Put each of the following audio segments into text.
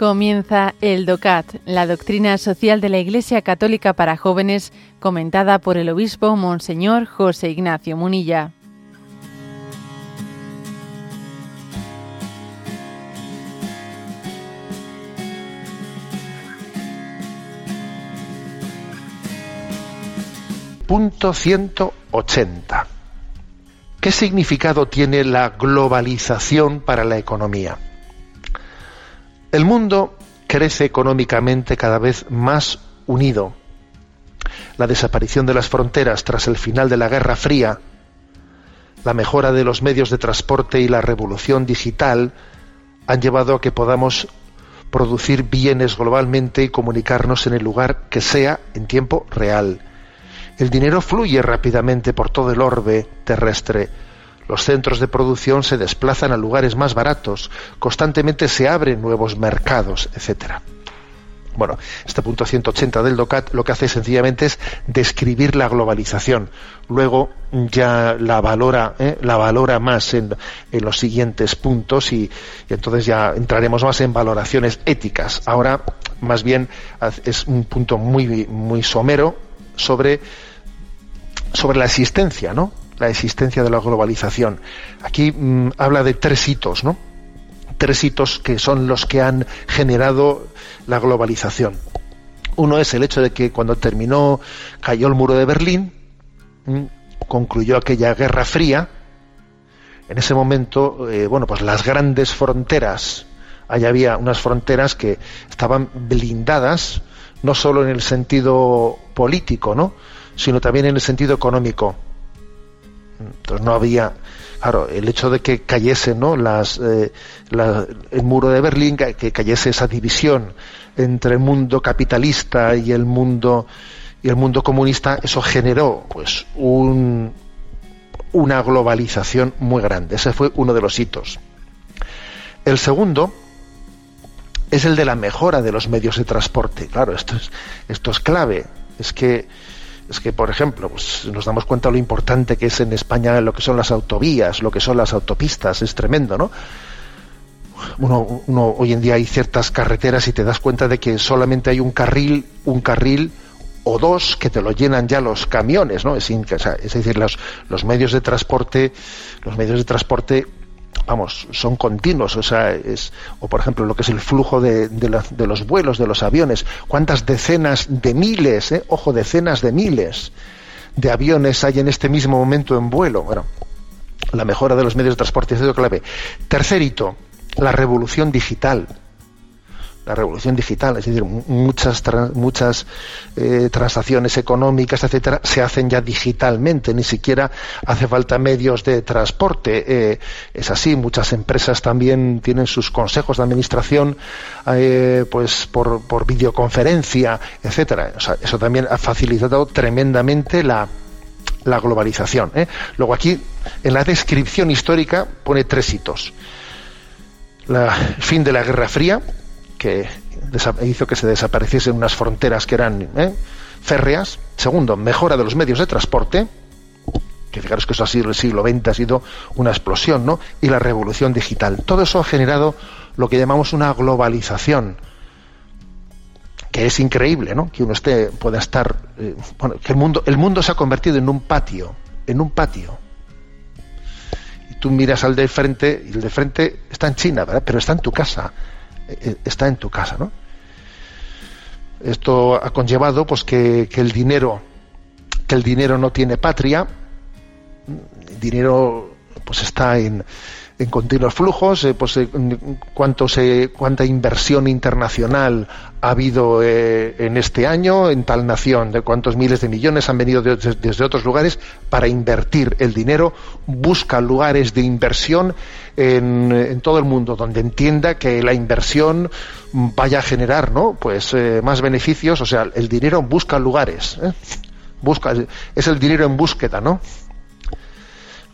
Comienza el DOCAT, la doctrina social de la Iglesia Católica para jóvenes, comentada por el obispo Monseñor José Ignacio Munilla. Punto 180. ¿Qué significado tiene la globalización para la economía? El mundo crece económicamente cada vez más unido. La desaparición de las fronteras tras el final de la Guerra Fría, la mejora de los medios de transporte y la revolución digital han llevado a que podamos producir bienes globalmente y comunicarnos en el lugar que sea en tiempo real. El dinero fluye rápidamente por todo el orbe terrestre los centros de producción se desplazan a lugares más baratos, constantemente se abren nuevos mercados, etcétera. Bueno, este punto 180 del DOCAT lo que hace sencillamente es describir la globalización. Luego ya la valora, ¿eh? la valora más en, los siguientes puntos y, y, entonces ya entraremos más en valoraciones éticas. Ahora, más bien, es un punto muy, muy somero sobre, sobre la existencia, ¿no? La existencia de la globalización. Aquí mm, habla de tres hitos, ¿no? Tres hitos que son los que han generado la globalización. Uno es el hecho de que cuando terminó, cayó el muro de Berlín, mm, concluyó aquella guerra fría. En ese momento, eh, bueno, pues las grandes fronteras, ahí había unas fronteras que estaban blindadas, no solo en el sentido político, ¿no? sino también en el sentido económico entonces no había, claro, el hecho de que cayese ¿no? Las, eh, el muro de Berlín, que cayese esa división entre el mundo capitalista y el mundo y el mundo comunista, eso generó pues un, una globalización muy grande. Ese fue uno de los hitos. El segundo es el de la mejora de los medios de transporte. Claro, esto es, esto es clave. Es que es que, por ejemplo, pues, nos damos cuenta de lo importante que es en España lo que son las autovías, lo que son las autopistas, es tremendo, ¿no? Uno, uno, hoy en día hay ciertas carreteras y te das cuenta de que solamente hay un carril, un carril o dos que te lo llenan ya los camiones, ¿no? Es, decir, los medios de transporte, los medios de transporte vamos, son continuos, o sea, es, o por ejemplo lo que es el flujo de, de, los vuelos, de los aviones, cuántas decenas de miles, eh, ojo, decenas de miles de aviones hay en este mismo momento en vuelo. Bueno, la mejora de los medios de transporte es clave. Tercer hito, la revolución digital la revolución digital, es decir, muchas muchas eh, transacciones económicas, etcétera, se hacen ya digitalmente, ni siquiera hace falta medios de transporte. Eh, es así, muchas empresas también tienen sus consejos de administración, eh, pues por, por videoconferencia, etcétera. eso también ha facilitado tremendamente la la globalización. Luego aquí, en la descripción histórica, pone tres hitos. el fin de la Guerra Fría, que hizo que se desapareciesen unas fronteras que eran ¿eh? férreas. Segundo, mejora de los medios de transporte, que fijaros que eso ha sido el siglo XX, ha sido una explosión, ¿no? Y la revolución digital. Todo eso ha generado lo que llamamos una globalización, que es increíble, ¿no? Que uno esté, pueda estar, eh, bueno, que el mundo, el mundo se ha convertido en un patio, en un patio. Y tú miras al de frente, y el de frente está en China, ¿verdad? Pero está en tu casa está en tu casa, ¿no? Esto ha conllevado pues que, el dinero que el dinero no tiene patria, dinero pues está en, en continuos flujos, eh, pues, eh, cuánto se, cuánta inversión internacional ha habido eh, en este año en tal nación, de cuántos miles de millones han venido desde otros lugares para invertir el dinero, busca lugares de inversión en, en, todo el mundo donde entienda que la inversión vaya a generar, ¿no? Pues más beneficios, o sea, el dinero busca lugares, busca, es el dinero en búsqueda, ¿no?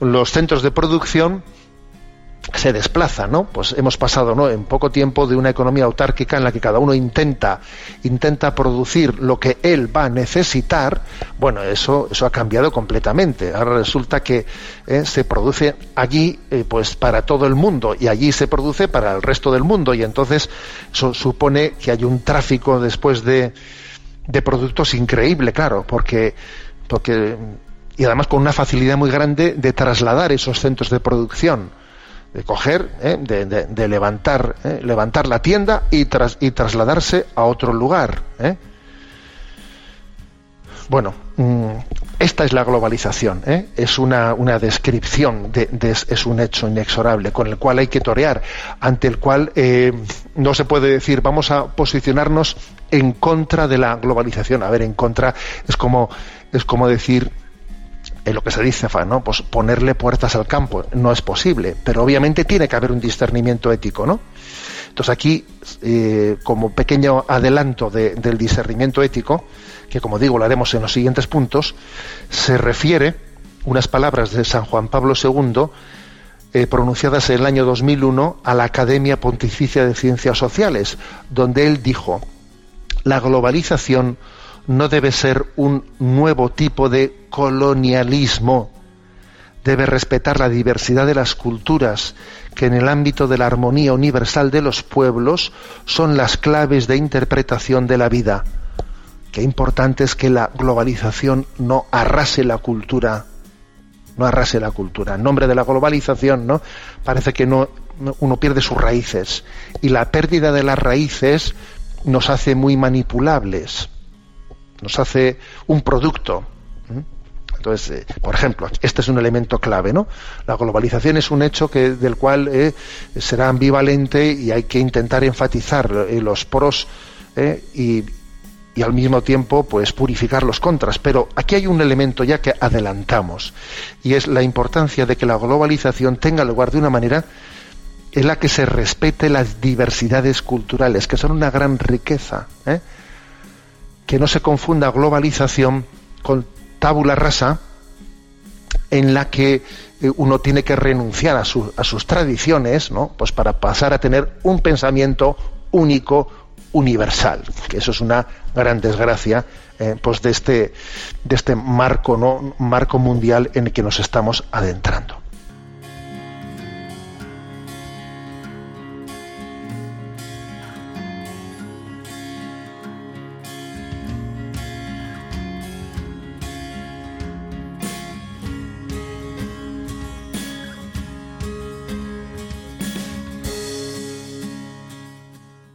Los centros de producción se desplaza, ¿no? Pues hemos pasado, ¿no? En poco tiempo de una economía autárquica en la que cada uno intenta intenta producir lo que él va a necesitar. Bueno, eso eso ha cambiado completamente. Ahora resulta que eh, se produce allí, eh, pues para todo el mundo y allí se produce para el resto del mundo y entonces eso supone que hay un tráfico después de de productos increíble, claro, porque porque y además con una facilidad muy grande de trasladar esos centros de producción de coger, ¿eh? de, levantar, ¿eh? levantar la tienda y, tras, y trasladarse a otro lugar. ¿eh? Bueno, mm, esta es la globalización, es una, una descripción, de, es un hecho inexorable con el cual hay que torear, ante el cual no se puede decir vamos a posicionarnos en contra de la globalización. A ver, en contra es como, es como decir en lo que se dice, ¿no? Pues ponerle puertas al campo no es posible, pero obviamente tiene que haber un discernimiento ético, ¿no? Entonces aquí, eh, como pequeño adelanto del discernimiento ético, que como digo lo haremos en los siguientes puntos, se refiere unas palabras de San Juan Pablo II eh, pronunciadas en el año 2001 a la Academia Pontificia de Ciencias Sociales, donde él dijo, la globalización no debe ser un nuevo tipo de colonialismo. Debe respetar la diversidad de las culturas, que en el ámbito de la armonía universal de los pueblos son las claves de interpretación de la vida. Qué importante es que la globalización no arrase la cultura, no arrase la cultura. En nombre de la globalización, ¿no? Parece que no, uno pierde sus raíces y la pérdida de las raíces nos hace muy manipulables nos hace un producto. Entonces, eh, por ejemplo, este es un elemento clave, ¿no? La globalización es un hecho que, del cual eh, será ambivalente y hay que intentar enfatizar eh, los pros y, y, al mismo tiempo, pues, purificar los contras. Pero aquí hay un elemento ya que adelantamos y es la importancia de que la globalización tenga lugar de una manera en la que se respete las diversidades culturales, que son una gran riqueza. Que no se confunda globalización con tabula rasa en la que eh, uno tiene que renunciar a, sus tradiciones, ¿no? Pues para pasar a tener un pensamiento único, universal, que eso es una gran desgracia, eh, pues de este, de este marco, ¿no? marco mundial en el que nos estamos adentrando.